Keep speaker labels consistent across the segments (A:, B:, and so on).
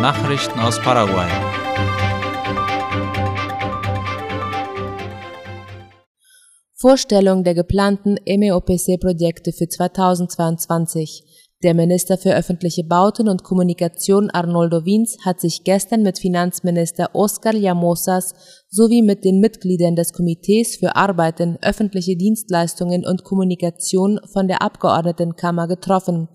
A: Nachrichten aus Paraguay.
B: Vorstellung der geplanten MEOPC-Projekte für 2022. Der Minister für öffentliche Bauten und Kommunikation Arnoldo Wiens hat sich gestern mit Finanzminister Oscar Llamosas sowie mit den Mitgliedern des Komitees für Arbeiten, öffentliche Dienstleistungen und Kommunikation von der Abgeordnetenkammer getroffen.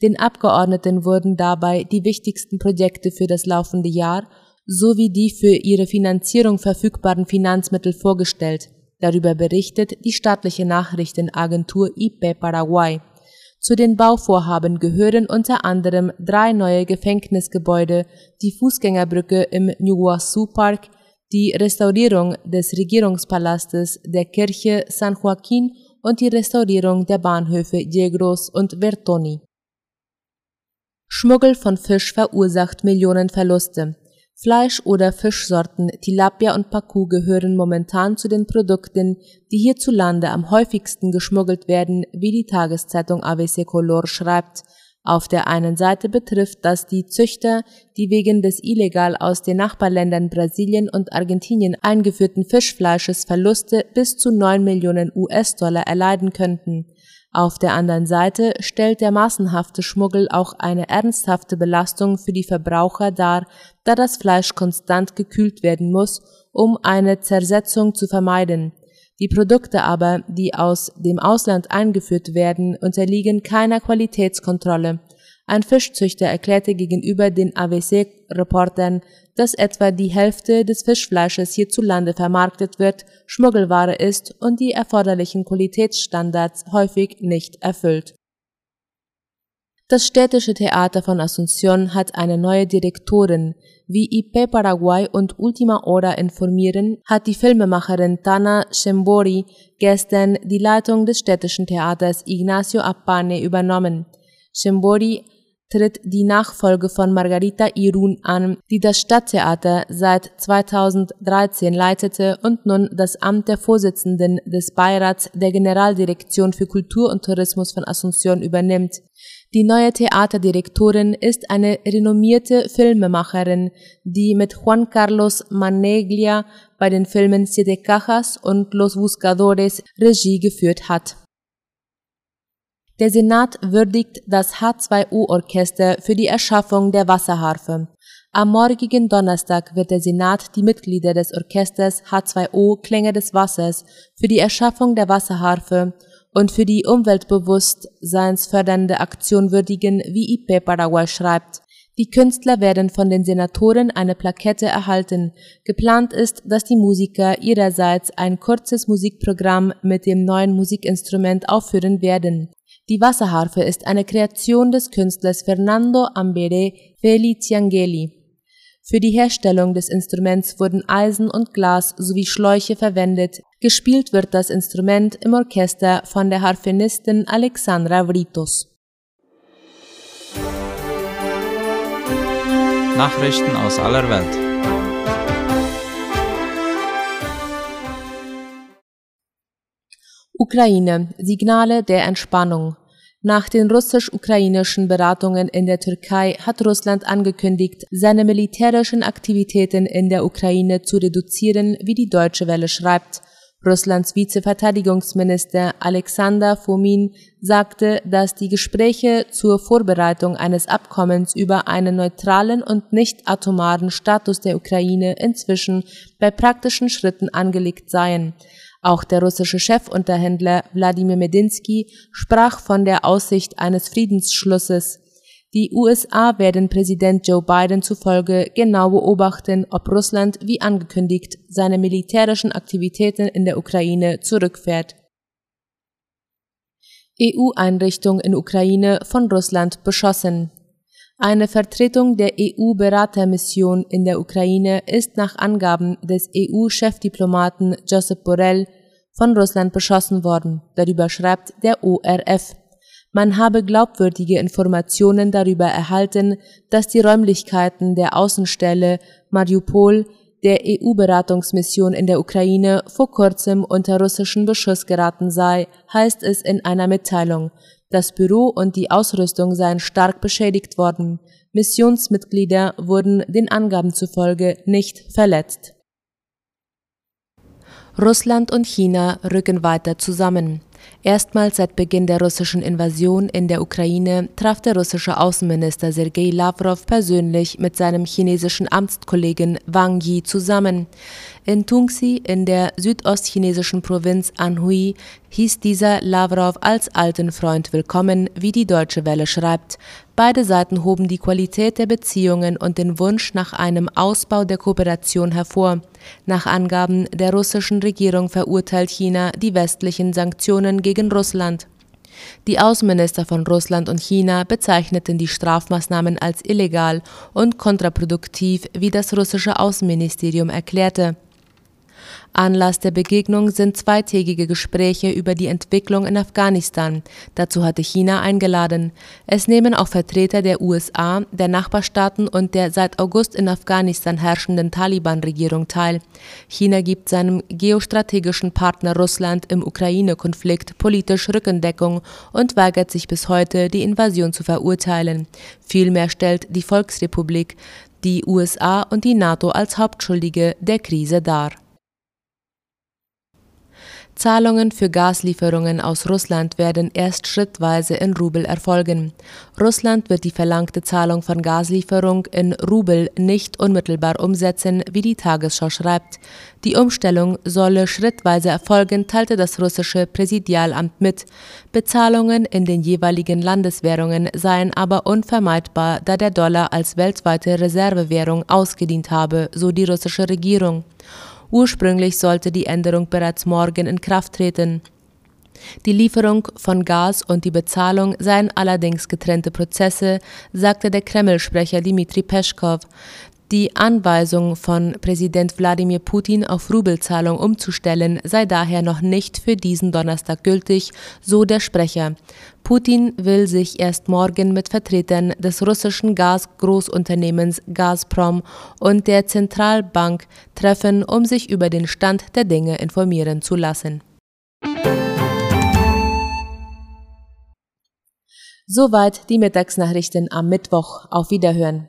B: Den Abgeordneten wurden dabei die wichtigsten Projekte für das laufende Jahr sowie die für ihre Finanzierung verfügbaren Finanzmittel vorgestellt. Darüber berichtet die staatliche Nachrichtenagentur IP Paraguay. Zu den Bauvorhaben gehören unter anderem drei neue Gefängnisgebäude, die Fußgängerbrücke im Ñuguazu Park, die Restaurierung des Regierungspalastes, der Kirche San Joaquin und die Restaurierung der Bahnhöfe Yegros und Vertoni. Schmuggel von Fisch verursacht Millionenverluste. Fleisch- oder Fischsorten Tilapia und Pacu gehören momentan zu den Produkten, die hierzulande am häufigsten geschmuggelt werden, wie die Tageszeitung ABC Color schreibt. Auf der einen Seite betrifft das die Züchter, die wegen des illegal aus den Nachbarländern Brasilien und Argentinien eingeführten Fischfleisches Verluste bis zu 9 Millionen US-Dollar erleiden könnten. Auf der anderen Seite stellt der massenhafte Schmuggel auch eine ernsthafte Belastung für die Verbraucher dar, da das Fleisch konstant gekühlt werden muss, um eine Zersetzung zu vermeiden. Die Produkte aber, die aus dem Ausland eingeführt werden, unterliegen keiner Qualitätskontrolle. Ein Fischzüchter erklärte gegenüber den AWC-Reportern, dass etwa die Hälfte des Fischfleisches hierzulande vermarktet wird, Schmuggelware ist und die erforderlichen Qualitätsstandards häufig nicht erfüllt. Das städtische Theater von Asunción hat eine neue Direktorin. Wie IP Paraguay und Ultima Hora informieren, hat die Filmemacherin Tana Shembori gestern die Leitung des städtischen Theaters Ignacio Apane übernommen. Shembori tritt die Nachfolge von Margarita Irun an, die das Stadttheater seit 2013 leitete und nun das Amt der Vorsitzenden des Beirats der Generaldirektion für Kultur und Tourismus von Asunción übernimmt. Die neue Theaterdirektorin ist eine renommierte Filmemacherin, die mit Juan Carlos Maneglia bei den Filmen Siete Cajas und Los Buscadores Regie geführt hat. Der Senat würdigt das H2O-Orchester für die Erschaffung der Wasserharfe. Am morgigen Donnerstag wird der Senat die Mitglieder des Orchesters H2O Klänge des Wassers für die Erschaffung der Wasserharfe und für die umweltbewusstseinsfördernde Aktion würdigen, wie IP Paraguay schreibt. Die Künstler werden von den Senatoren eine Plakette erhalten. Geplant ist, dass die Musiker ihrerseits ein kurzes Musikprogramm mit dem neuen Musikinstrument aufführen werden. Die Wasserharfe ist eine Kreation des Künstlers Fernando Ambere Feliciangeli. Für die Herstellung des Instruments wurden Eisen und Glas sowie Schläuche verwendet. Gespielt wird das Instrument im Orchester von der Harfenistin Alexandra Vritos.
A: Nachrichten aus aller Welt.
B: Ukraine. Signale der Entspannung. Nach den russisch-ukrainischen Beratungen in der Türkei hat Russland angekündigt, seine militärischen Aktivitäten in der Ukraine zu reduzieren, wie die Deutsche Welle schreibt. Russlands Vizeverteidigungsminister Alexander Fomin sagte, dass die Gespräche zur Vorbereitung eines Abkommens über einen neutralen und nicht atomaren Status der Ukraine inzwischen bei praktischen Schritten angelegt seien. Auch der russische Chefunterhändler Wladimir Medinsky sprach von der Aussicht eines Friedensschlusses. Die USA werden Präsident Joe Biden zufolge genau beobachten, ob Russland, wie angekündigt, seine militärischen Aktivitäten in der Ukraine zurückfährt. EU-Einrichtung in Ukraine von Russland beschossen. Eine Vertretung der EU-Beratermission in der Ukraine ist nach Angaben des EU-Chefdiplomaten Josep Borrell von Russland beschossen worden. Darüber schreibt der ORF. Man habe glaubwürdige Informationen darüber erhalten, dass die Räumlichkeiten der Außenstelle Mariupol der EU-Beratungsmission in der Ukraine vor kurzem unter russischen Beschuss geraten sei, heißt es in einer Mitteilung. Das Büro und die Ausrüstung seien stark beschädigt worden. Missionsmitglieder wurden den Angaben zufolge nicht verletzt. Russland und China rücken weiter zusammen. Erstmals seit Beginn der russischen Invasion in der Ukraine traf der russische Außenminister Sergei Lavrov persönlich mit seinem chinesischen Amtskollegen Wang Yi zusammen. In Tungxi in der südostchinesischen Provinz Anhui hieß dieser Lavrov als alten Freund willkommen, wie die Deutsche Welle schreibt. Beide Seiten hoben die Qualität der Beziehungen und den Wunsch nach einem Ausbau der Kooperation hervor. Nach Angaben der russischen Regierung verurteilt China die westlichen Sanktionen gegen Russland. Die Außenminister von Russland und China bezeichneten die Strafmaßnahmen als illegal und kontraproduktiv, wie das russische Außenministerium erklärte. Anlass der Begegnung sind zweitägige Gespräche über die Entwicklung in Afghanistan. Dazu hatte China eingeladen. Es nehmen auch Vertreter der USA, der Nachbarstaaten und der seit August in Afghanistan herrschenden Taliban-Regierung teil. China gibt seinem geostrategischen Partner Russland im Ukraine-Konflikt politisch Rückendeckung und weigert sich bis heute, die Invasion zu verurteilen. Vielmehr stellt die Volksrepublik die USA und die NATO als Hauptschuldige der Krise dar. Zahlungen für Gaslieferungen aus Russland werden erst schrittweise in Rubel erfolgen. Russland wird die verlangte Zahlung von Gaslieferung in Rubel nicht unmittelbar umsetzen, wie die Tagesschau schreibt. Die Umstellung solle schrittweise erfolgen, teilte das russische Präsidialamt mit. Bezahlungen in den jeweiligen Landeswährungen seien aber unvermeidbar, da der Dollar als weltweite Reservewährung ausgedient habe, so die russische Regierung. Ursprünglich sollte die Änderung bereits morgen in Kraft treten. Die Lieferung von Gas und die Bezahlung seien allerdings getrennte Prozesse, sagte der Kreml-Sprecher Dmitri Peschkow. Die Anweisung von Präsident Wladimir Putin auf Rubelzahlung umzustellen sei daher noch nicht für diesen Donnerstag gültig, so der Sprecher. Putin will sich erst morgen mit Vertretern des russischen Gasgroßunternehmens Gazprom und der Zentralbank treffen, um sich über den Stand der Dinge informieren zu lassen. Soweit die Mittagsnachrichten am Mittwoch. Auf Wiederhören.